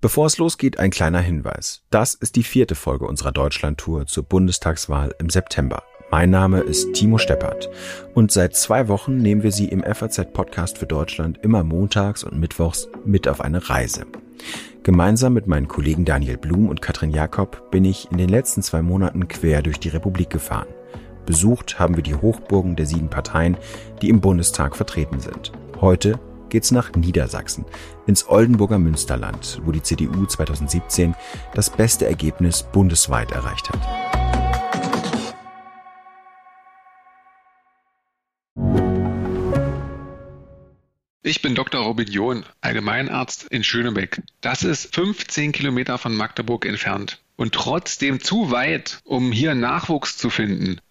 Bevor es losgeht, ein kleiner Hinweis. Das ist die vierte Folge unserer Deutschlandtour zur Bundestagswahl im September. Mein Name ist Timo Steppert und seit zwei Wochen nehmen wir Sie im FAZ-Podcast für Deutschland immer montags und mittwochs mit auf eine Reise. Gemeinsam mit meinen Kollegen Daniel Blum und Katrin Jakob bin ich in den letzten zwei Monaten quer durch die Republik gefahren. Besucht haben wir die Hochburgen der sieben Parteien, die im Bundestag vertreten sind. Heute geht's nach Niedersachsen, ins Oldenburger Münsterland, wo die CDU 2017 das beste Ergebnis bundesweit erreicht hat. Ich bin Dr. Robin John, Allgemeinarzt in Schönebeck. Das ist 15 Kilometer von Magdeburg entfernt und trotzdem zu weit, um hier Nachwuchs zu finden.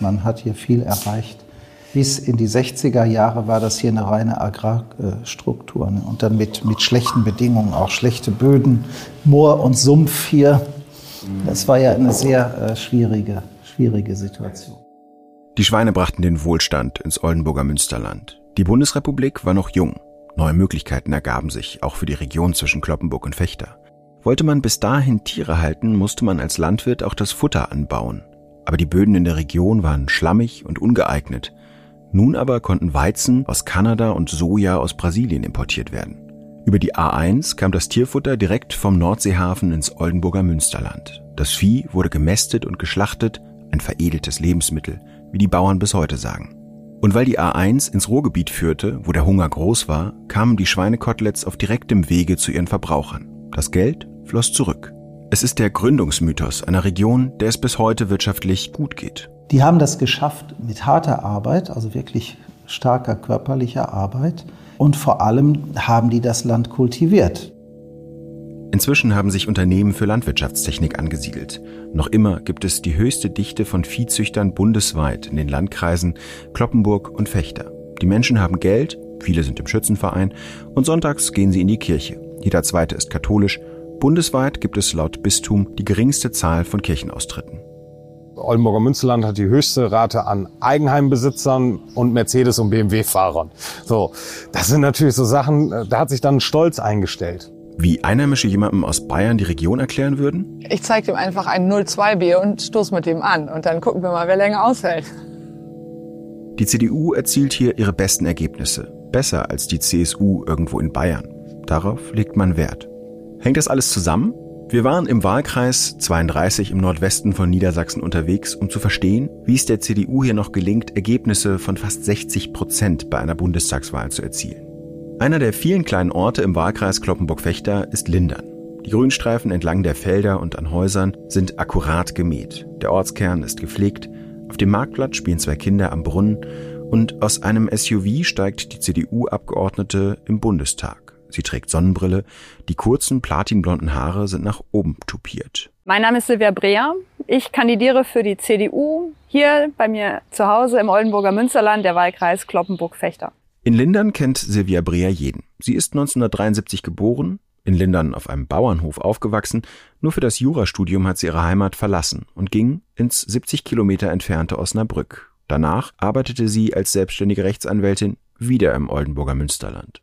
Man hat hier viel erreicht. Bis in die 60er Jahre war das hier eine reine Agrarstruktur. Ne? Und dann mit, mit schlechten Bedingungen, auch schlechte Böden, Moor und Sumpf hier. Das war ja eine sehr äh, schwierige, schwierige Situation. Die Schweine brachten den Wohlstand ins Oldenburger Münsterland. Die Bundesrepublik war noch jung. Neue Möglichkeiten ergaben sich, auch für die Region zwischen Kloppenburg und Fechter. Wollte man bis dahin Tiere halten, musste man als Landwirt auch das Futter anbauen aber die Böden in der Region waren schlammig und ungeeignet. Nun aber konnten Weizen aus Kanada und Soja aus Brasilien importiert werden. Über die A1 kam das Tierfutter direkt vom Nordseehafen ins Oldenburger Münsterland. Das Vieh wurde gemästet und geschlachtet, ein veredeltes Lebensmittel, wie die Bauern bis heute sagen. Und weil die A1 ins Ruhrgebiet führte, wo der Hunger groß war, kamen die Schweinekoteletts auf direktem Wege zu ihren Verbrauchern. Das Geld floss zurück. Es ist der Gründungsmythos einer Region, der es bis heute wirtschaftlich gut geht. Die haben das geschafft mit harter Arbeit, also wirklich starker körperlicher Arbeit. Und vor allem haben die das Land kultiviert. Inzwischen haben sich Unternehmen für Landwirtschaftstechnik angesiedelt. Noch immer gibt es die höchste Dichte von Viehzüchtern bundesweit in den Landkreisen Kloppenburg und Fechter. Die Menschen haben Geld, viele sind im Schützenverein und sonntags gehen sie in die Kirche. Jeder zweite ist katholisch Bundesweit gibt es laut Bistum die geringste Zahl von Kirchenaustritten. Oldenburger Münsterland hat die höchste Rate an Eigenheimbesitzern und Mercedes- und BMW-Fahrern. So, das sind natürlich so Sachen, da hat sich dann Stolz eingestellt. Wie Einheimische jemandem aus Bayern die Region erklären würden? Ich zeige ihm einfach ein 02-Bier und stoß mit ihm an. Und dann gucken wir mal, wer länger aushält. Die CDU erzielt hier ihre besten Ergebnisse. Besser als die CSU irgendwo in Bayern. Darauf legt man Wert. Hängt das alles zusammen? Wir waren im Wahlkreis 32 im Nordwesten von Niedersachsen unterwegs, um zu verstehen, wie es der CDU hier noch gelingt, Ergebnisse von fast 60 Prozent bei einer Bundestagswahl zu erzielen. Einer der vielen kleinen Orte im Wahlkreis Kloppenburg-Fechter ist Lindern. Die Grünstreifen entlang der Felder und an Häusern sind akkurat gemäht. Der Ortskern ist gepflegt. Auf dem Marktplatz spielen zwei Kinder am Brunnen und aus einem SUV steigt die CDU-Abgeordnete im Bundestag. Sie trägt Sonnenbrille. Die kurzen platinblonden Haare sind nach oben tupiert. Mein Name ist Silvia Breer. Ich kandidiere für die CDU hier bei mir zu Hause im Oldenburger Münsterland, der Wahlkreis Kloppenburg-Fechter. In Lindern kennt Silvia Breer jeden. Sie ist 1973 geboren, in Lindern auf einem Bauernhof aufgewachsen. Nur für das Jurastudium hat sie ihre Heimat verlassen und ging ins 70 Kilometer entfernte Osnabrück. Danach arbeitete sie als selbstständige Rechtsanwältin wieder im Oldenburger Münsterland.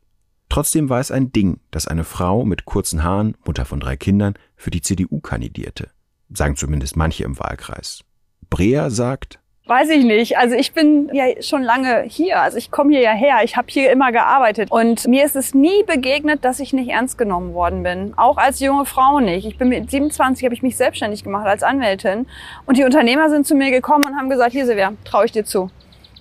Trotzdem war es ein Ding, dass eine Frau mit kurzen Haaren, Mutter von drei Kindern, für die CDU kandidierte. Sagen zumindest manche im Wahlkreis. Breer sagt, Weiß ich nicht. Also ich bin ja schon lange hier. Also ich komme hier ja her. Ich habe hier immer gearbeitet. Und mir ist es nie begegnet, dass ich nicht ernst genommen worden bin. Auch als junge Frau nicht. Ich bin mit 27 habe ich mich selbstständig gemacht als Anwältin. Und die Unternehmer sind zu mir gekommen und haben gesagt, hier Silvia, traue ich dir zu.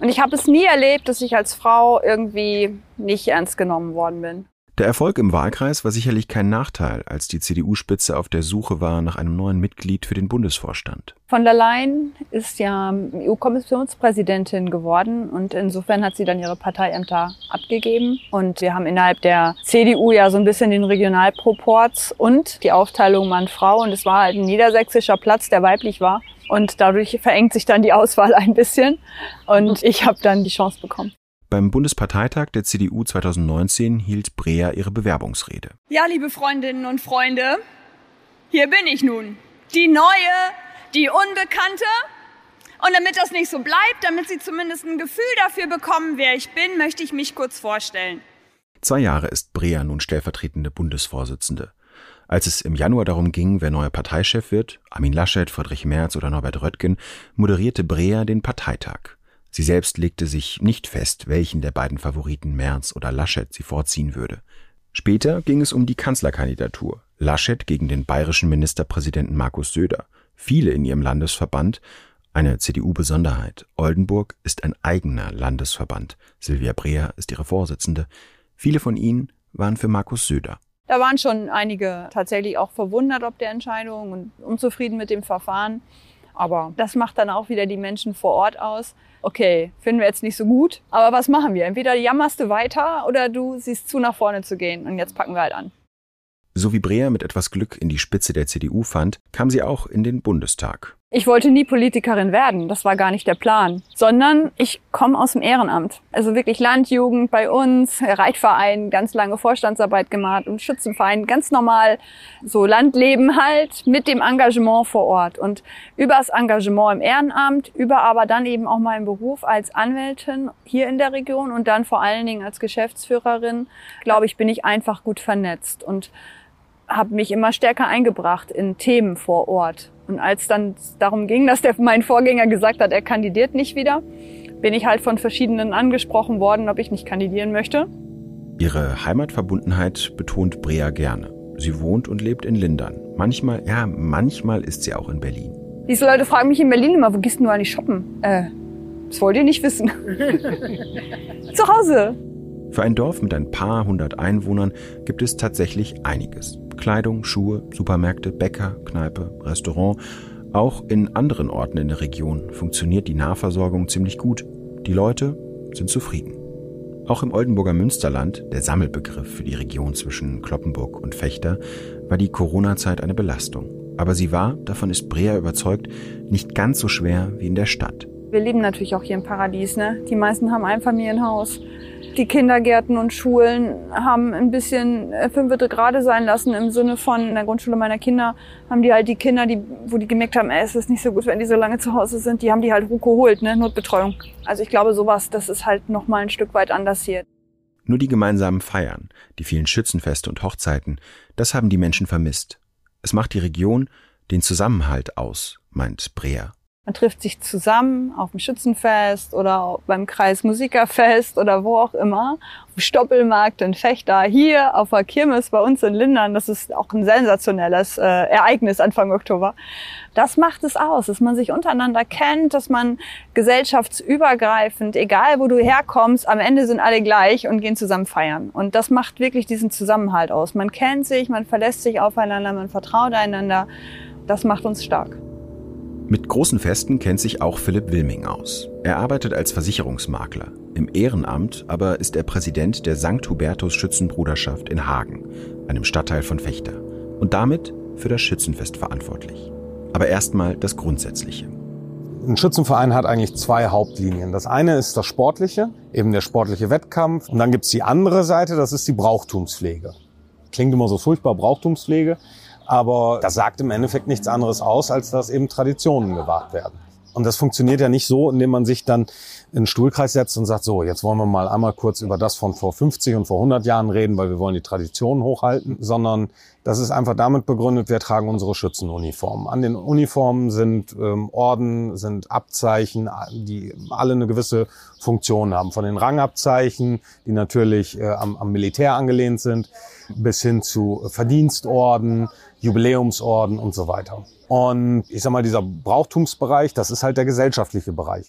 Und ich habe es nie erlebt, dass ich als Frau irgendwie nicht ernst genommen worden bin. Der Erfolg im Wahlkreis war sicherlich kein Nachteil, als die CDU-Spitze auf der Suche war nach einem neuen Mitglied für den Bundesvorstand. Von der Leyen ist ja EU-Kommissionspräsidentin geworden und insofern hat sie dann ihre Parteiämter abgegeben. Und wir haben innerhalb der CDU ja so ein bisschen den Regionalproports und die Aufteilung Mann-Frau. Und es war halt ein niedersächsischer Platz, der weiblich war. Und dadurch verengt sich dann die Auswahl ein bisschen. Und ich habe dann die Chance bekommen. Beim Bundesparteitag der CDU 2019 hielt Brea ihre Bewerbungsrede. Ja, liebe Freundinnen und Freunde, hier bin ich nun. Die neue, die Unbekannte. Und damit das nicht so bleibt, damit Sie zumindest ein Gefühl dafür bekommen, wer ich bin, möchte ich mich kurz vorstellen. Zwei Jahre ist Brea nun stellvertretende Bundesvorsitzende. Als es im Januar darum ging, wer neuer Parteichef wird, Armin Laschet, Friedrich Merz oder Norbert Röttgen, moderierte Brea den Parteitag. Sie selbst legte sich nicht fest, welchen der beiden Favoriten Merz oder Laschet sie vorziehen würde. Später ging es um die Kanzlerkandidatur. Laschet gegen den bayerischen Ministerpräsidenten Markus Söder. Viele in ihrem Landesverband, eine CDU-Besonderheit. Oldenburg ist ein eigener Landesverband. Silvia Breer ist ihre Vorsitzende. Viele von ihnen waren für Markus Söder. Da waren schon einige tatsächlich auch verwundert ob der Entscheidung und unzufrieden mit dem Verfahren. Aber das macht dann auch wieder die Menschen vor Ort aus. Okay, finden wir jetzt nicht so gut, aber was machen wir? Entweder jammerst du weiter oder du siehst zu, nach vorne zu gehen. Und jetzt packen wir halt an. So wie Breer mit etwas Glück in die Spitze der CDU fand, kam sie auch in den Bundestag. Ich wollte nie Politikerin werden, das war gar nicht der Plan, sondern ich komme aus dem Ehrenamt. Also wirklich Landjugend bei uns, Reitverein, ganz lange Vorstandsarbeit gemacht und Schützenverein, ganz normal so Landleben halt mit dem Engagement vor Ort und über das Engagement im Ehrenamt, über aber dann eben auch meinen Beruf als Anwältin hier in der Region und dann vor allen Dingen als Geschäftsführerin, glaube ich, bin ich einfach gut vernetzt und habe mich immer stärker eingebracht in Themen vor Ort. Und als dann darum ging, dass der, mein Vorgänger gesagt hat, er kandidiert nicht wieder, bin ich halt von verschiedenen angesprochen worden, ob ich nicht kandidieren möchte. Ihre Heimatverbundenheit betont Brea gerne. Sie wohnt und lebt in Lindern. Manchmal, ja, manchmal ist sie auch in Berlin. Diese Leute fragen mich in Berlin immer, wo gehst du eigentlich shoppen? Äh, das wollt ihr nicht wissen. Zu Hause. Für ein Dorf mit ein paar hundert Einwohnern gibt es tatsächlich einiges. Kleidung, Schuhe, Supermärkte, Bäcker, Kneipe, Restaurant. Auch in anderen Orten in der Region funktioniert die Nahversorgung ziemlich gut. Die Leute sind zufrieden. Auch im Oldenburger Münsterland, der Sammelbegriff für die Region zwischen Kloppenburg und Fechter, war die Corona-Zeit eine Belastung. Aber sie war, davon ist Brea überzeugt, nicht ganz so schwer wie in der Stadt. Wir leben natürlich auch hier im Paradies. Ne? Die meisten haben ein Familienhaus. Die Kindergärten und Schulen haben ein bisschen äh, fünfte Grade sein lassen im Sinne von in der Grundschule meiner Kinder haben die halt die Kinder, die, wo die gemerkt haben, ey, es ist nicht so gut, wenn die so lange zu Hause sind, die haben die halt geholt, ne, Notbetreuung. Also ich glaube, sowas, das ist halt noch mal ein Stück weit anders hier. Nur die gemeinsamen Feiern, die vielen Schützenfeste und Hochzeiten, das haben die Menschen vermisst. Es macht die Region den Zusammenhalt aus, meint Breer. Man trifft sich zusammen auf dem Schützenfest oder beim Kreismusikerfest oder wo auch immer. Auf dem Stoppelmarkt in Fechter, hier auf der Kirmes bei uns in Lindern. Das ist auch ein sensationelles äh, Ereignis Anfang Oktober. Das macht es aus, dass man sich untereinander kennt, dass man gesellschaftsübergreifend, egal wo du herkommst, am Ende sind alle gleich und gehen zusammen feiern. Und das macht wirklich diesen Zusammenhalt aus. Man kennt sich, man verlässt sich aufeinander, man vertraut einander. Das macht uns stark. Mit großen Festen kennt sich auch Philipp Wilming aus. Er arbeitet als Versicherungsmakler. Im Ehrenamt aber ist er Präsident der St. Hubertus Schützenbruderschaft in Hagen, einem Stadtteil von Fechter, und damit für das Schützenfest verantwortlich. Aber erstmal das Grundsätzliche. Ein Schützenverein hat eigentlich zwei Hauptlinien. Das eine ist das Sportliche, eben der sportliche Wettkampf. Und dann gibt's die andere Seite, das ist die Brauchtumspflege. Klingt immer so furchtbar, Brauchtumspflege. Aber das sagt im Endeffekt nichts anderes aus, als dass eben Traditionen gewahrt werden. Und das funktioniert ja nicht so, indem man sich dann in den Stuhlkreis setzt und sagt, so, jetzt wollen wir mal einmal kurz über das von vor 50 und vor 100 Jahren reden, weil wir wollen die Traditionen hochhalten, sondern das ist einfach damit begründet, wir tragen unsere Schützenuniformen. An den Uniformen sind ähm, Orden, sind Abzeichen, die alle eine gewisse Funktion haben. Von den Rangabzeichen, die natürlich äh, am, am Militär angelehnt sind, bis hin zu Verdienstorden, Jubiläumsorden und so weiter. Und ich sag mal, dieser Brauchtumsbereich, das ist halt der gesellschaftliche Bereich.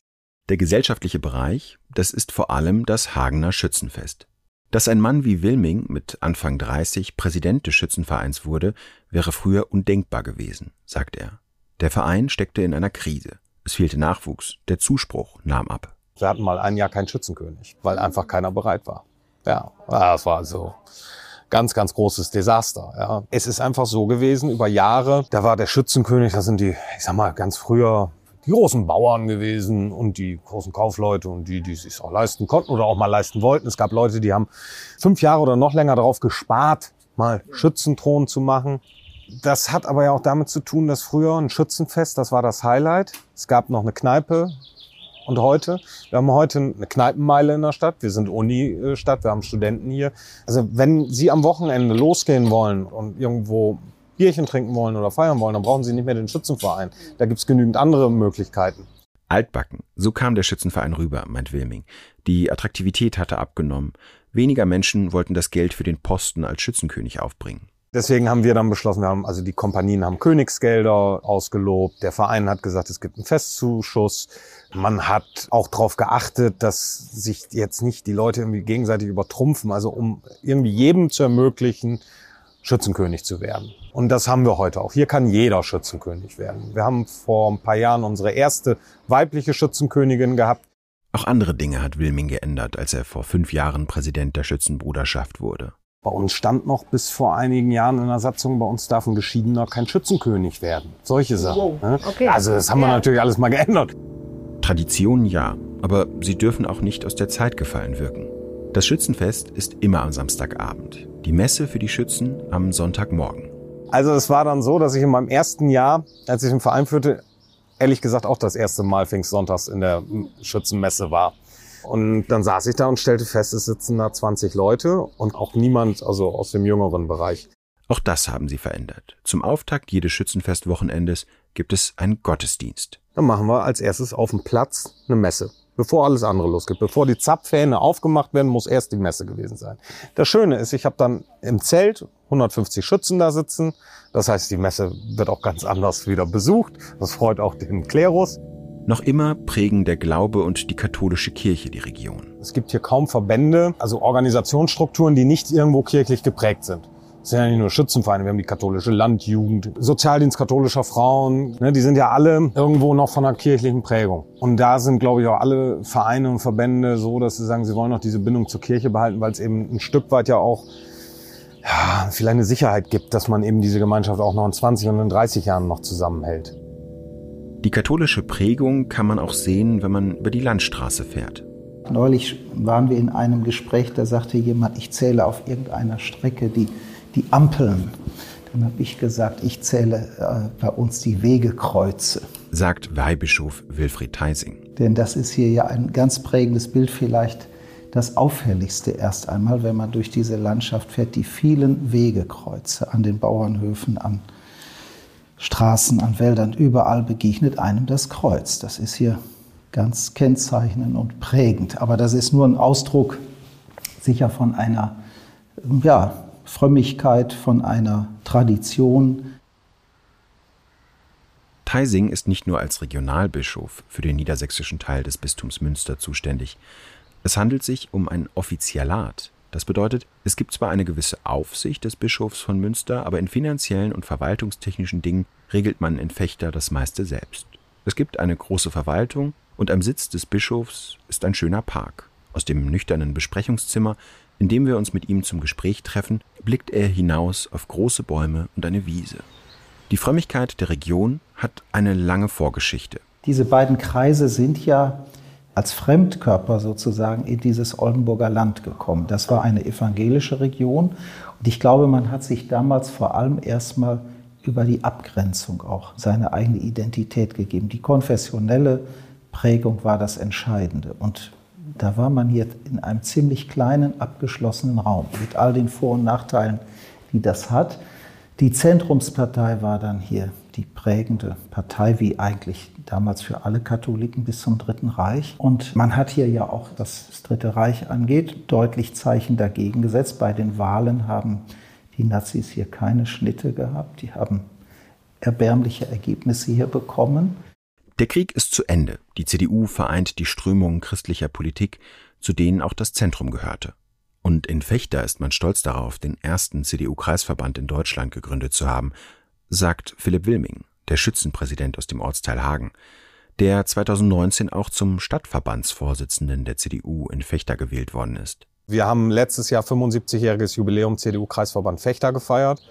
Der gesellschaftliche Bereich, das ist vor allem das Hagener Schützenfest. Dass ein Mann wie Wilming mit Anfang 30 Präsident des Schützenvereins wurde, wäre früher undenkbar gewesen, sagt er. Der Verein steckte in einer Krise. Es fehlte Nachwuchs, der Zuspruch nahm ab. Wir hatten mal ein Jahr keinen Schützenkönig, weil einfach keiner bereit war. Ja, das war so ganz, ganz großes Desaster. Ja. Es ist einfach so gewesen, über Jahre, da war der Schützenkönig, das sind die, ich sag mal, ganz früher die großen Bauern gewesen und die großen Kaufleute und die, die es sich auch leisten konnten oder auch mal leisten wollten. Es gab Leute, die haben fünf Jahre oder noch länger darauf gespart, mal Schützenthron zu machen. Das hat aber ja auch damit zu tun, dass früher ein Schützenfest, das war das Highlight. Es gab noch eine Kneipe. Und heute, wir haben heute eine Kneipenmeile in der Stadt. Wir sind Uni-Stadt, wir haben Studenten hier. Also wenn Sie am Wochenende losgehen wollen und irgendwo Bierchen trinken wollen oder feiern wollen, dann brauchen Sie nicht mehr den Schützenverein. Da gibt's genügend andere Möglichkeiten. Altbacken, so kam der Schützenverein rüber, meint Wilming. Die Attraktivität hatte abgenommen. Weniger Menschen wollten das Geld für den Posten als Schützenkönig aufbringen. Deswegen haben wir dann beschlossen, wir haben, also die Kompanien haben Königsgelder ausgelobt. Der Verein hat gesagt, es gibt einen Festzuschuss. Man hat auch darauf geachtet, dass sich jetzt nicht die Leute irgendwie gegenseitig übertrumpfen. Also um irgendwie jedem zu ermöglichen, Schützenkönig zu werden. Und das haben wir heute auch. Hier kann jeder Schützenkönig werden. Wir haben vor ein paar Jahren unsere erste weibliche Schützenkönigin gehabt. Auch andere Dinge hat Wilming geändert, als er vor fünf Jahren Präsident der Schützenbruderschaft wurde. Bei uns stand noch bis vor einigen Jahren in der Satzung, bei uns darf ein Geschiedener kein Schützenkönig werden. Solche Sachen. Ne? Okay. Also das haben wir natürlich alles mal geändert. Traditionen ja, aber sie dürfen auch nicht aus der Zeit gefallen wirken. Das Schützenfest ist immer am Samstagabend. Die Messe für die Schützen am Sonntagmorgen. Also es war dann so, dass ich in meinem ersten Jahr, als ich den Verein führte, ehrlich gesagt auch das erste Mal Pfingstsonntags in der Schützenmesse war. Und dann saß ich da und stellte fest, es sitzen da 20 Leute und auch niemand, also aus dem jüngeren Bereich. Auch das haben sie verändert. Zum Auftakt jedes Schützenfestwochenendes gibt es einen Gottesdienst. Dann machen wir als erstes auf dem Platz eine Messe bevor alles andere losgeht. Bevor die Zapfhähne aufgemacht werden, muss erst die Messe gewesen sein. Das Schöne ist, ich habe dann im Zelt 150 Schützen da sitzen. Das heißt, die Messe wird auch ganz anders wieder besucht. Das freut auch den Klerus. Noch immer prägen der Glaube und die katholische Kirche die Region. Es gibt hier kaum Verbände, also Organisationsstrukturen, die nicht irgendwo kirchlich geprägt sind. Es sind ja nicht nur Schützenvereine, wir haben die katholische Landjugend, Sozialdienst katholischer Frauen, ne, die sind ja alle irgendwo noch von einer kirchlichen Prägung. Und da sind, glaube ich, auch alle Vereine und Verbände so, dass sie sagen, sie wollen noch diese Bindung zur Kirche behalten, weil es eben ein Stück weit ja auch ja, vielleicht eine Sicherheit gibt, dass man eben diese Gemeinschaft auch noch in 20 und in 30 Jahren noch zusammenhält. Die katholische Prägung kann man auch sehen, wenn man über die Landstraße fährt. Neulich waren wir in einem Gespräch, da sagte jemand, ich zähle auf irgendeiner Strecke die die Ampeln. Dann habe ich gesagt, ich zähle äh, bei uns die Wegekreuze. Sagt Weihbischof Wilfried Theising. Denn das ist hier ja ein ganz prägendes Bild, vielleicht das auffälligste erst einmal, wenn man durch diese Landschaft fährt, die vielen Wegekreuze an den Bauernhöfen, an Straßen, an Wäldern, überall begegnet einem das Kreuz. Das ist hier ganz kennzeichnend und prägend. Aber das ist nur ein Ausdruck sicher von einer ja, Frömmigkeit, von einer Tradition. Theising ist nicht nur als Regionalbischof für den niedersächsischen Teil des Bistums Münster zuständig. Es handelt sich um ein Offizialat. Das bedeutet, es gibt zwar eine gewisse Aufsicht des Bischofs von Münster, aber in finanziellen und verwaltungstechnischen Dingen regelt man in Fechter das meiste selbst. Es gibt eine große Verwaltung und am Sitz des Bischofs ist ein schöner Park. Aus dem nüchternen Besprechungszimmer indem wir uns mit ihm zum Gespräch treffen, blickt er hinaus auf große Bäume und eine Wiese. Die Frömmigkeit der Region hat eine lange Vorgeschichte. Diese beiden Kreise sind ja als Fremdkörper sozusagen in dieses Oldenburger Land gekommen. Das war eine evangelische Region und ich glaube, man hat sich damals vor allem erstmal über die Abgrenzung auch seine eigene Identität gegeben. Die konfessionelle Prägung war das Entscheidende und da war man hier in einem ziemlich kleinen, abgeschlossenen Raum mit all den Vor- und Nachteilen, die das hat. Die Zentrumspartei war dann hier die prägende Partei, wie eigentlich damals für alle Katholiken bis zum Dritten Reich. Und man hat hier ja auch, was das Dritte Reich angeht, deutlich Zeichen dagegen gesetzt. Bei den Wahlen haben die Nazis hier keine Schnitte gehabt. Die haben erbärmliche Ergebnisse hier bekommen. Der Krieg ist zu Ende. Die CDU vereint die Strömungen christlicher Politik, zu denen auch das Zentrum gehörte. Und in Fechter ist man stolz darauf, den ersten CDU-Kreisverband in Deutschland gegründet zu haben, sagt Philipp Wilming, der Schützenpräsident aus dem Ortsteil Hagen, der 2019 auch zum Stadtverbandsvorsitzenden der CDU in Fechter gewählt worden ist. Wir haben letztes Jahr 75-jähriges Jubiläum CDU-Kreisverband Fechter gefeiert.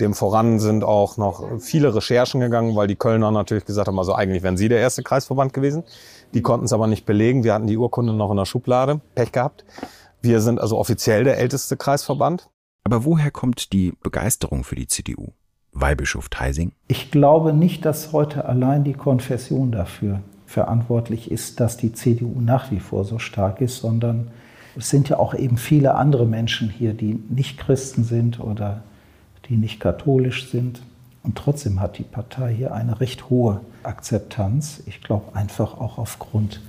Dem voran sind auch noch viele Recherchen gegangen, weil die Kölner natürlich gesagt haben, also eigentlich wären sie der erste Kreisverband gewesen. Die konnten es aber nicht belegen. Wir hatten die Urkunde noch in der Schublade. Pech gehabt. Wir sind also offiziell der älteste Kreisverband. Aber woher kommt die Begeisterung für die CDU? Weihbischof Theising? Ich glaube nicht, dass heute allein die Konfession dafür verantwortlich ist, dass die CDU nach wie vor so stark ist, sondern es sind ja auch eben viele andere Menschen hier, die nicht Christen sind oder die nicht katholisch sind. Und trotzdem hat die Partei hier eine recht hohe Akzeptanz. Ich glaube einfach auch aufgrund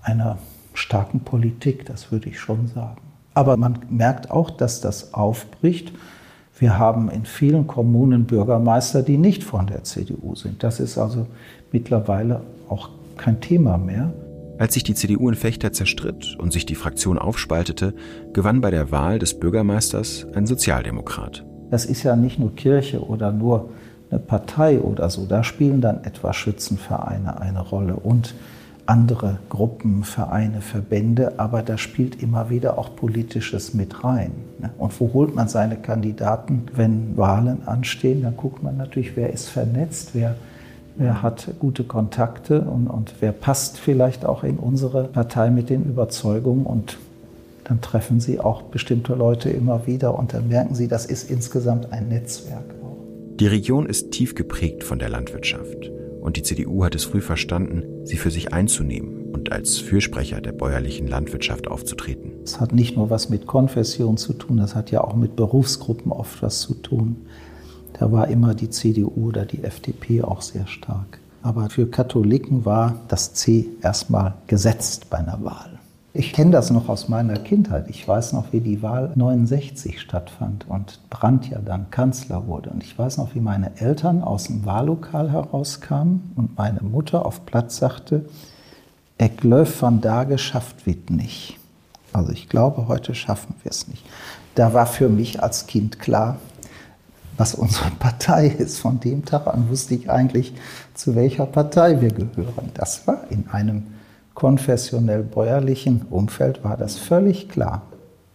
einer starken Politik, das würde ich schon sagen. Aber man merkt auch, dass das aufbricht. Wir haben in vielen Kommunen Bürgermeister, die nicht von der CDU sind. Das ist also mittlerweile auch kein Thema mehr. Als sich die CDU in Fechter zerstritt und sich die Fraktion aufspaltete, gewann bei der Wahl des Bürgermeisters ein Sozialdemokrat. Das ist ja nicht nur Kirche oder nur eine Partei oder so. Da spielen dann etwa Schützenvereine eine Rolle und andere Gruppen, Vereine, Verbände, aber da spielt immer wieder auch Politisches mit rein. Ne? Und wo holt man seine Kandidaten, wenn Wahlen anstehen? Dann guckt man natürlich, wer ist vernetzt, wer, wer hat gute Kontakte und, und wer passt vielleicht auch in unsere Partei mit den Überzeugungen und dann treffen Sie auch bestimmte Leute immer wieder und dann merken Sie, das ist insgesamt ein Netzwerk. Die Region ist tief geprägt von der Landwirtschaft. Und die CDU hat es früh verstanden, sie für sich einzunehmen und als Fürsprecher der bäuerlichen Landwirtschaft aufzutreten. Es hat nicht nur was mit Konfession zu tun, das hat ja auch mit Berufsgruppen oft was zu tun. Da war immer die CDU oder die FDP auch sehr stark. Aber für Katholiken war das C erstmal gesetzt bei einer Wahl. Ich kenne das noch aus meiner Kindheit. Ich weiß noch, wie die Wahl 69 stattfand und Brandt ja dann Kanzler wurde. Und ich weiß noch, wie meine Eltern aus dem Wahllokal herauskamen und meine Mutter auf Platz sagte, Eck Löw van da geschafft wird nicht. Also ich glaube, heute schaffen wir es nicht. Da war für mich als Kind klar, was unsere Partei ist. Von dem Tag an wusste ich eigentlich, zu welcher Partei wir gehören. Das war in einem konfessionell bäuerlichen Umfeld war das völlig klar.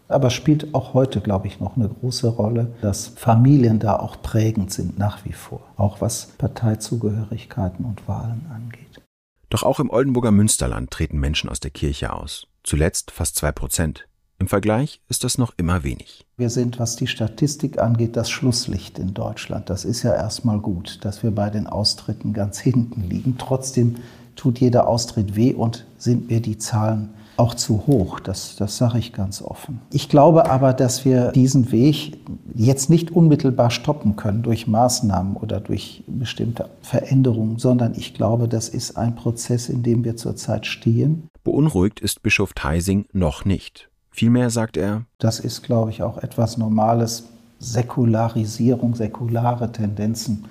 Aber spielt auch heute, glaube ich, noch eine große Rolle, dass Familien da auch prägend sind nach wie vor, auch was Parteizugehörigkeiten und Wahlen angeht. Doch auch im Oldenburger Münsterland treten Menschen aus der Kirche aus. Zuletzt fast zwei Prozent. Im Vergleich ist das noch immer wenig. Wir sind, was die Statistik angeht, das Schlusslicht in Deutschland. Das ist ja erstmal gut, dass wir bei den Austritten ganz hinten liegen. Trotzdem tut jeder Austritt weh und sind mir die Zahlen auch zu hoch. Das, das sage ich ganz offen. Ich glaube aber, dass wir diesen Weg jetzt nicht unmittelbar stoppen können durch Maßnahmen oder durch bestimmte Veränderungen, sondern ich glaube, das ist ein Prozess, in dem wir zurzeit stehen. Beunruhigt ist Bischof Theising noch nicht. Vielmehr sagt er, das ist, glaube ich, auch etwas Normales. Säkularisierung, säkulare Tendenzen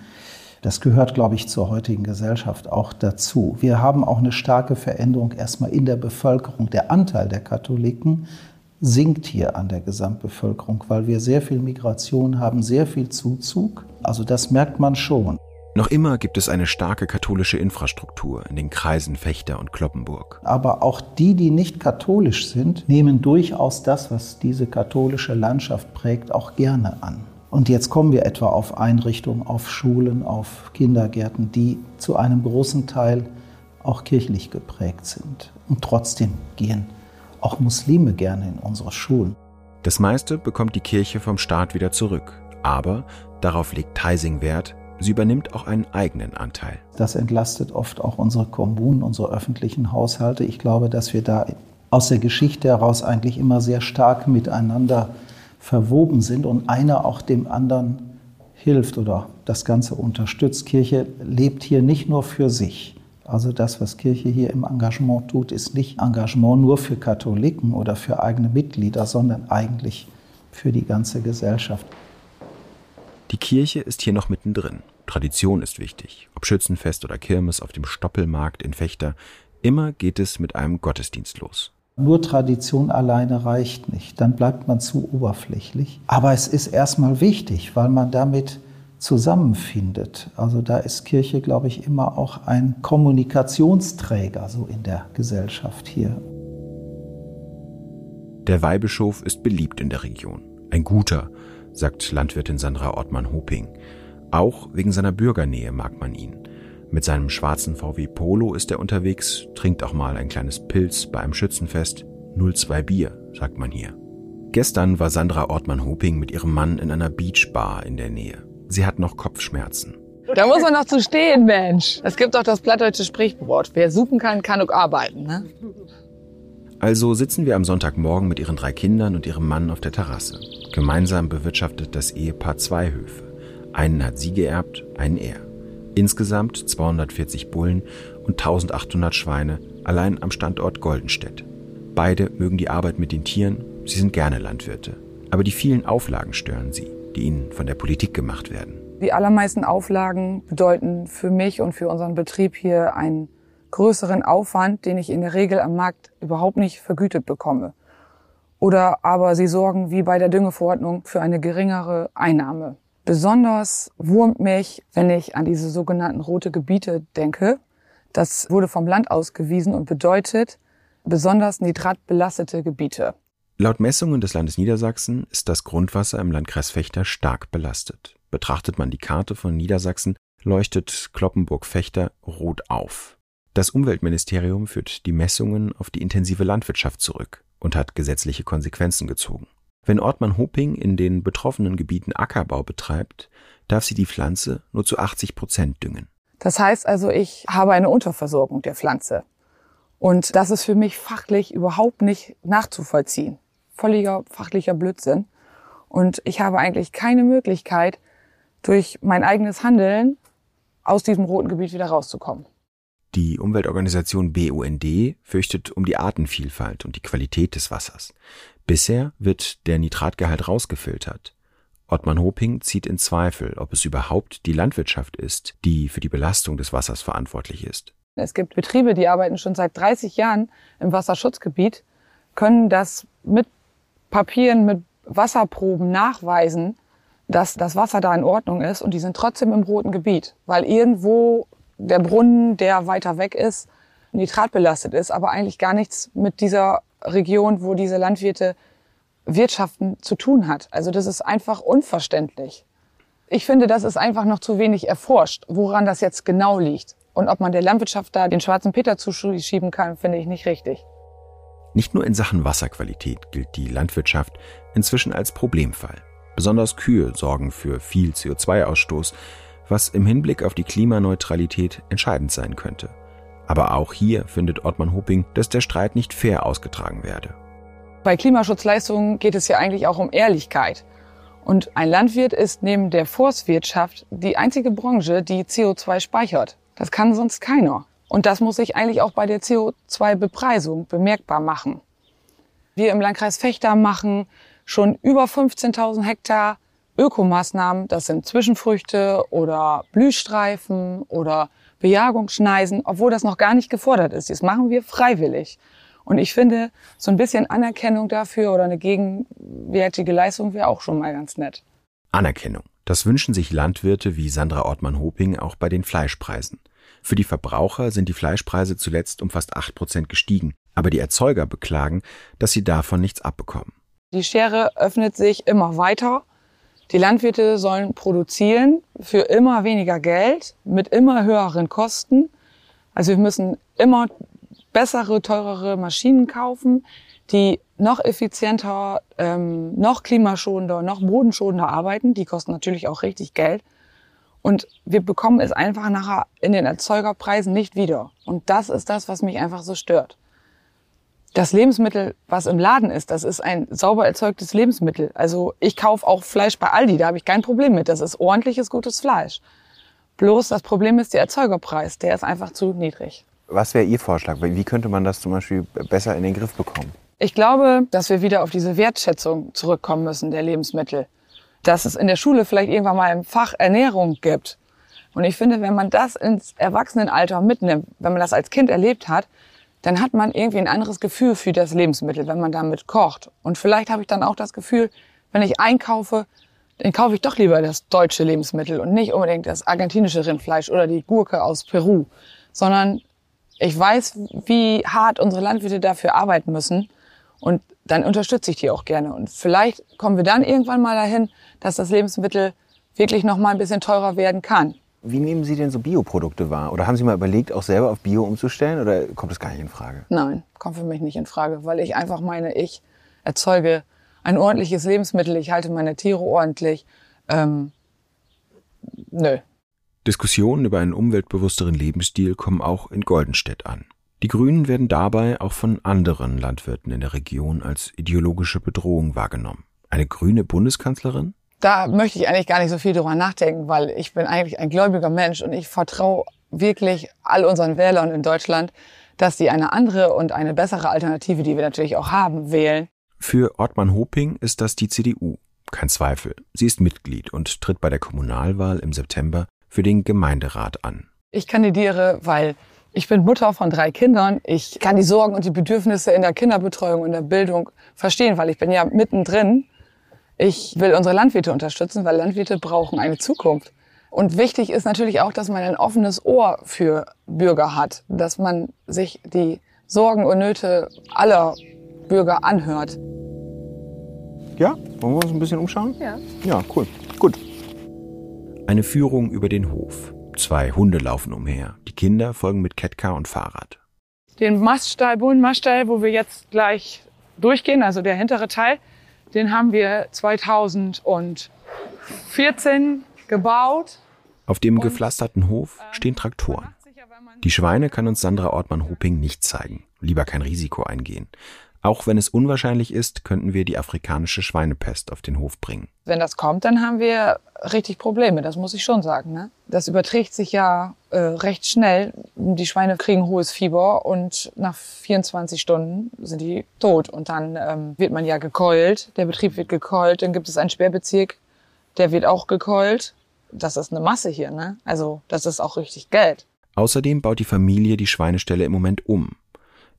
das gehört, glaube ich, zur heutigen Gesellschaft auch dazu. Wir haben auch eine starke Veränderung erstmal in der Bevölkerung. Der Anteil der Katholiken sinkt hier an der Gesamtbevölkerung, weil wir sehr viel Migration haben, sehr viel Zuzug. Also das merkt man schon. Noch immer gibt es eine starke katholische Infrastruktur in den Kreisen Fechter und Kloppenburg. Aber auch die, die nicht katholisch sind, nehmen durchaus das, was diese katholische Landschaft prägt, auch gerne an. Und jetzt kommen wir etwa auf Einrichtungen, auf Schulen, auf Kindergärten, die zu einem großen Teil auch kirchlich geprägt sind. Und trotzdem gehen auch Muslime gerne in unsere Schulen. Das meiste bekommt die Kirche vom Staat wieder zurück. Aber, darauf legt Theising Wert, sie übernimmt auch einen eigenen Anteil. Das entlastet oft auch unsere Kommunen, unsere öffentlichen Haushalte. Ich glaube, dass wir da aus der Geschichte heraus eigentlich immer sehr stark miteinander verwoben sind und einer auch dem anderen hilft oder das Ganze unterstützt. Kirche lebt hier nicht nur für sich. Also das, was Kirche hier im Engagement tut, ist nicht Engagement nur für Katholiken oder für eigene Mitglieder, sondern eigentlich für die ganze Gesellschaft. Die Kirche ist hier noch mittendrin. Tradition ist wichtig. Ob Schützenfest oder Kirmes auf dem Stoppelmarkt in Fechter, immer geht es mit einem Gottesdienst los. Nur Tradition alleine reicht nicht, dann bleibt man zu oberflächlich. Aber es ist erstmal wichtig, weil man damit zusammenfindet. Also da ist Kirche, glaube ich, immer auch ein Kommunikationsträger so in der Gesellschaft hier. Der Weihbischof ist beliebt in der Region. Ein guter, sagt Landwirtin Sandra Ortmann-Hoping. Auch wegen seiner Bürgernähe mag man ihn. Mit seinem schwarzen VW Polo ist er unterwegs, trinkt auch mal ein kleines Pilz bei einem Schützenfest. 02 Bier, sagt man hier. Gestern war Sandra Ortmann-Hoping mit ihrem Mann in einer Beachbar in der Nähe. Sie hat noch Kopfschmerzen. Da muss man noch zu stehen, Mensch. Es gibt doch das plattdeutsche Sprichwort. Wer suchen kann, kann auch arbeiten, ne? Also sitzen wir am Sonntagmorgen mit ihren drei Kindern und ihrem Mann auf der Terrasse. Gemeinsam bewirtschaftet das Ehepaar zwei Höfe. Einen hat sie geerbt, einen er. Insgesamt 240 Bullen und 1800 Schweine allein am Standort Goldenstedt. Beide mögen die Arbeit mit den Tieren, sie sind gerne Landwirte. Aber die vielen Auflagen stören sie die ihnen von der Politik gemacht werden. Die allermeisten Auflagen bedeuten für mich und für unseren Betrieb hier einen größeren Aufwand, den ich in der Regel am Markt überhaupt nicht vergütet bekomme. Oder aber sie sorgen wie bei der Düngeverordnung für eine geringere Einnahme. Besonders wurmt mich, wenn ich an diese sogenannten rote Gebiete denke. Das wurde vom Land ausgewiesen und bedeutet besonders nitratbelastete Gebiete. Laut Messungen des Landes Niedersachsen ist das Grundwasser im Landkreis Fechter stark belastet. Betrachtet man die Karte von Niedersachsen, leuchtet Kloppenburg-Fechter rot auf. Das Umweltministerium führt die Messungen auf die intensive Landwirtschaft zurück und hat gesetzliche Konsequenzen gezogen. Wenn Ortmann Hoping in den betroffenen Gebieten Ackerbau betreibt, darf sie die Pflanze nur zu 80 Prozent düngen. Das heißt also, ich habe eine Unterversorgung der Pflanze. Und das ist für mich fachlich überhaupt nicht nachzuvollziehen völliger fachlicher Blödsinn. Und ich habe eigentlich keine Möglichkeit, durch mein eigenes Handeln aus diesem roten Gebiet wieder rauszukommen. Die Umweltorganisation BUND fürchtet um die Artenvielfalt und die Qualität des Wassers. Bisher wird der Nitratgehalt rausgefiltert. Ottmann Hoping zieht in Zweifel, ob es überhaupt die Landwirtschaft ist, die für die Belastung des Wassers verantwortlich ist. Es gibt Betriebe, die arbeiten schon seit 30 Jahren im Wasserschutzgebiet, können das mit Papieren mit Wasserproben nachweisen, dass das Wasser da in Ordnung ist und die sind trotzdem im roten Gebiet, weil irgendwo der Brunnen, der weiter weg ist, nitratbelastet ist, aber eigentlich gar nichts mit dieser Region, wo diese Landwirte wirtschaften, zu tun hat. Also das ist einfach unverständlich. Ich finde, das ist einfach noch zu wenig erforscht, woran das jetzt genau liegt. Und ob man der Landwirtschaft da den schwarzen Peter zuschieben kann, finde ich nicht richtig. Nicht nur in Sachen Wasserqualität gilt die Landwirtschaft inzwischen als Problemfall. Besonders Kühe sorgen für viel CO2-Ausstoß, was im Hinblick auf die Klimaneutralität entscheidend sein könnte. Aber auch hier findet Ottmann Hoping, dass der Streit nicht fair ausgetragen werde. Bei Klimaschutzleistungen geht es ja eigentlich auch um Ehrlichkeit. Und ein Landwirt ist neben der Forstwirtschaft die einzige Branche, die CO2 speichert. Das kann sonst keiner. Und das muss sich eigentlich auch bei der CO2-Bepreisung bemerkbar machen. Wir im Landkreis Fechter machen schon über 15.000 Hektar Ökomaßnahmen. Das sind Zwischenfrüchte oder Blühstreifen oder Bejagungsschneisen, obwohl das noch gar nicht gefordert ist. Das machen wir freiwillig. Und ich finde, so ein bisschen Anerkennung dafür oder eine gegenwärtige Leistung wäre auch schon mal ganz nett. Anerkennung. Das wünschen sich Landwirte wie Sandra Ortmann-Hoping auch bei den Fleischpreisen. Für die Verbraucher sind die Fleischpreise zuletzt um fast 8 Prozent gestiegen, aber die Erzeuger beklagen, dass sie davon nichts abbekommen. Die Schere öffnet sich immer weiter. Die Landwirte sollen produzieren für immer weniger Geld mit immer höheren Kosten. Also wir müssen immer bessere, teurere Maschinen kaufen, die noch effizienter, ähm, noch klimaschonender, noch bodenschonender arbeiten. Die kosten natürlich auch richtig Geld. Und wir bekommen es einfach nachher in den Erzeugerpreisen nicht wieder. Und das ist das, was mich einfach so stört. Das Lebensmittel, was im Laden ist, das ist ein sauber erzeugtes Lebensmittel. Also ich kaufe auch Fleisch bei Aldi, da habe ich kein Problem mit. Das ist ordentliches, gutes Fleisch. Bloß das Problem ist der Erzeugerpreis, der ist einfach zu niedrig. Was wäre Ihr Vorschlag? Wie könnte man das zum Beispiel besser in den Griff bekommen? Ich glaube, dass wir wieder auf diese Wertschätzung zurückkommen müssen der Lebensmittel dass es in der Schule vielleicht irgendwann mal ein Fach Ernährung gibt. Und ich finde, wenn man das ins Erwachsenenalter mitnimmt, wenn man das als Kind erlebt hat, dann hat man irgendwie ein anderes Gefühl für das Lebensmittel, wenn man damit kocht. Und vielleicht habe ich dann auch das Gefühl, wenn ich einkaufe, dann kaufe ich doch lieber das deutsche Lebensmittel und nicht unbedingt das argentinische Rindfleisch oder die Gurke aus Peru, sondern ich weiß, wie hart unsere Landwirte dafür arbeiten müssen und dann unterstütze ich die auch gerne. Und vielleicht kommen wir dann irgendwann mal dahin, dass das Lebensmittel wirklich noch mal ein bisschen teurer werden kann. Wie nehmen Sie denn so Bioprodukte wahr? Oder haben Sie mal überlegt, auch selber auf Bio umzustellen? Oder kommt das gar nicht in Frage? Nein, kommt für mich nicht in Frage, weil ich einfach meine, ich erzeuge ein ordentliches Lebensmittel, ich halte meine Tiere ordentlich. Ähm, nö. Diskussionen über einen umweltbewussteren Lebensstil kommen auch in Goldenstedt an. Die Grünen werden dabei auch von anderen Landwirten in der Region als ideologische Bedrohung wahrgenommen. Eine grüne Bundeskanzlerin? Da möchte ich eigentlich gar nicht so viel drüber nachdenken, weil ich bin eigentlich ein gläubiger Mensch und ich vertraue wirklich all unseren Wählern in Deutschland, dass sie eine andere und eine bessere Alternative, die wir natürlich auch haben, wählen. Für Ortmann Hoping ist das die CDU. Kein Zweifel. Sie ist Mitglied und tritt bei der Kommunalwahl im September für den Gemeinderat an. Ich kandidiere, weil ich bin Mutter von drei Kindern. Ich kann die Sorgen und die Bedürfnisse in der Kinderbetreuung und der Bildung verstehen, weil ich bin ja mittendrin ich will unsere Landwirte unterstützen, weil Landwirte brauchen eine Zukunft. Und wichtig ist natürlich auch, dass man ein offenes Ohr für Bürger hat, dass man sich die Sorgen und Nöte aller Bürger anhört. Ja, wollen wir uns ein bisschen umschauen? Ja. Ja, cool. Gut. Eine Führung über den Hof. Zwei Hunde laufen umher. Die Kinder folgen mit Ketka und Fahrrad. Den Maststall, Bohnenmaststall, wo wir jetzt gleich durchgehen, also der hintere Teil, den haben wir 2014 gebaut. Auf dem gepflasterten Hof stehen Traktoren. Die Schweine kann uns Sandra Ortmann-Hoping nicht zeigen. Lieber kein Risiko eingehen. Auch wenn es unwahrscheinlich ist, könnten wir die afrikanische Schweinepest auf den Hof bringen. Wenn das kommt, dann haben wir richtig Probleme, das muss ich schon sagen. Ne? Das überträgt sich ja äh, recht schnell. Die Schweine kriegen hohes Fieber und nach 24 Stunden sind die tot. Und dann ähm, wird man ja gekeult, der Betrieb wird gekeult, dann gibt es einen Sperrbezirk, der wird auch gekeult. Das ist eine Masse hier, ne? Also das ist auch richtig Geld. Außerdem baut die Familie die Schweinestelle im Moment um.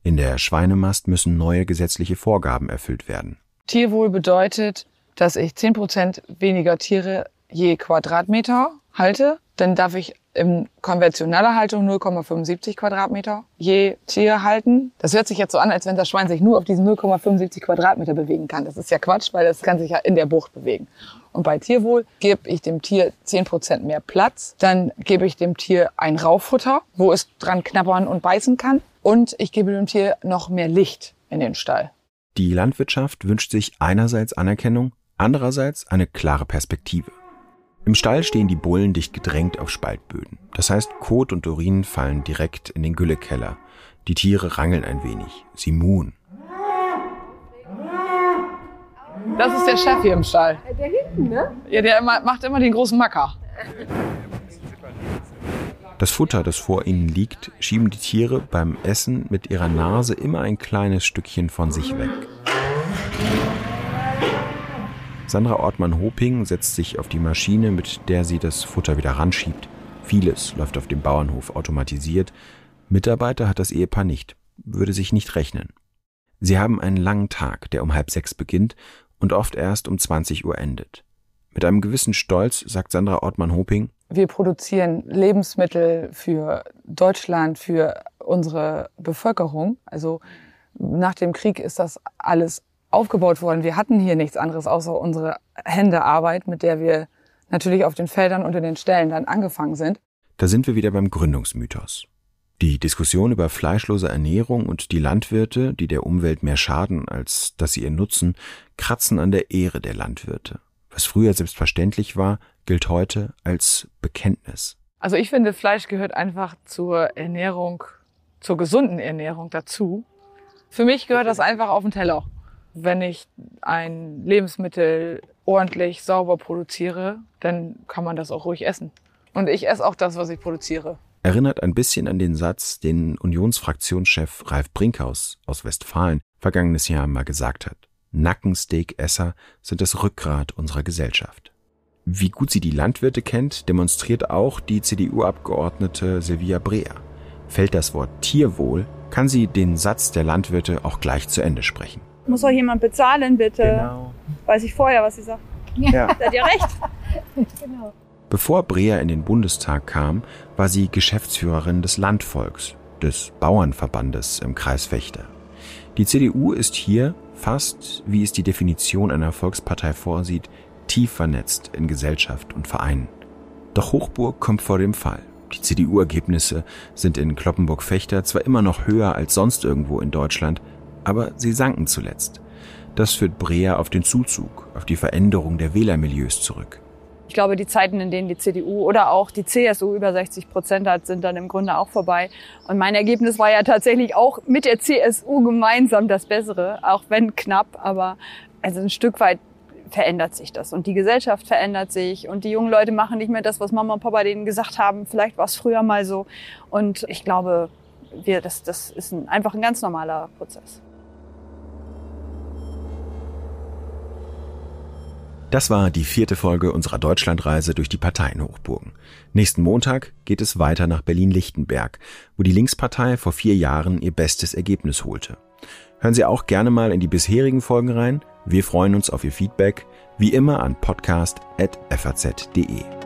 In der Schweinemast müssen neue gesetzliche Vorgaben erfüllt werden. Tierwohl bedeutet, dass ich 10 Prozent weniger Tiere je Quadratmeter halte. Dann darf ich in konventioneller Haltung 0,75 Quadratmeter je Tier halten. Das hört sich jetzt so an, als wenn das Schwein sich nur auf diesen 0,75 Quadratmeter bewegen kann. Das ist ja Quatsch, weil das kann sich ja in der Bucht bewegen. Und bei Tierwohl gebe ich dem Tier 10 Prozent mehr Platz. Dann gebe ich dem Tier ein Rauffutter, wo es dran knabbern und beißen kann und ich gebe dem Tier noch mehr Licht in den Stall. Die Landwirtschaft wünscht sich einerseits Anerkennung, andererseits eine klare Perspektive. Im Stall stehen die Bullen dicht gedrängt auf Spaltböden. Das heißt, Kot und Urin fallen direkt in den Güllekeller. Die Tiere rangeln ein wenig. Sie muhen. Das ist der Chef hier im Stall. Der hinten, ne? Ja, der immer, macht immer den großen Macker. Das Futter, das vor ihnen liegt, schieben die Tiere beim Essen mit ihrer Nase immer ein kleines Stückchen von sich weg. Sandra Ortmann-Hoping setzt sich auf die Maschine, mit der sie das Futter wieder ranschiebt. Vieles läuft auf dem Bauernhof automatisiert. Mitarbeiter hat das Ehepaar nicht, würde sich nicht rechnen. Sie haben einen langen Tag, der um halb sechs beginnt und oft erst um 20 Uhr endet. Mit einem gewissen Stolz sagt Sandra Ortmann-Hoping, wir produzieren Lebensmittel für Deutschland, für unsere Bevölkerung. Also nach dem Krieg ist das alles aufgebaut worden. Wir hatten hier nichts anderes außer unsere Händearbeit, mit der wir natürlich auf den Feldern und in den Ställen dann angefangen sind. Da sind wir wieder beim Gründungsmythos. Die Diskussion über fleischlose Ernährung und die Landwirte, die der Umwelt mehr schaden, als dass sie ihr nutzen, kratzen an der Ehre der Landwirte. Was früher selbstverständlich war, gilt heute als Bekenntnis. Also ich finde, Fleisch gehört einfach zur Ernährung, zur gesunden Ernährung dazu. Für mich gehört das einfach auf den Teller. Wenn ich ein Lebensmittel ordentlich sauber produziere, dann kann man das auch ruhig essen. Und ich esse auch das, was ich produziere. Erinnert ein bisschen an den Satz, den Unionsfraktionschef Ralf Brinkhaus aus Westfalen vergangenes Jahr mal gesagt hat. Nackensteak-Esser sind das Rückgrat unserer Gesellschaft. Wie gut sie die Landwirte kennt, demonstriert auch die CDU-Abgeordnete Silvia Breer. Fällt das Wort Tierwohl, kann sie den Satz der Landwirte auch gleich zu Ende sprechen. Muss doch jemand bezahlen, bitte. Genau. Weiß ich vorher, was sie sagt. Ja. Seid ihr recht? Bevor Breer in den Bundestag kam, war sie Geschäftsführerin des Landvolks, des Bauernverbandes im Kreis Fechter. Die CDU ist hier, fast wie es die Definition einer Volkspartei vorsieht, tief vernetzt in Gesellschaft und Vereinen. Doch Hochburg kommt vor dem Fall. Die CDU-Ergebnisse sind in Kloppenburg-Fechter zwar immer noch höher als sonst irgendwo in Deutschland, aber sie sanken zuletzt. Das führt Breer auf den Zuzug, auf die Veränderung der Wählermilieus zurück. Ich glaube, die Zeiten, in denen die CDU oder auch die CSU über 60 Prozent hat, sind dann im Grunde auch vorbei. Und mein Ergebnis war ja tatsächlich auch mit der CSU gemeinsam das Bessere, auch wenn knapp, aber also ein Stück weit verändert sich das und die Gesellschaft verändert sich und die jungen Leute machen nicht mehr das, was Mama und Papa denen gesagt haben. Vielleicht war es früher mal so und ich glaube, wir, das, das ist ein, einfach ein ganz normaler Prozess. Das war die vierte Folge unserer Deutschlandreise durch die Parteienhochburgen. Nächsten Montag geht es weiter nach Berlin-Lichtenberg, wo die Linkspartei vor vier Jahren ihr bestes Ergebnis holte. Hören Sie auch gerne mal in die bisherigen Folgen rein. Wir freuen uns auf Ihr Feedback, wie immer an podcast.faz.de.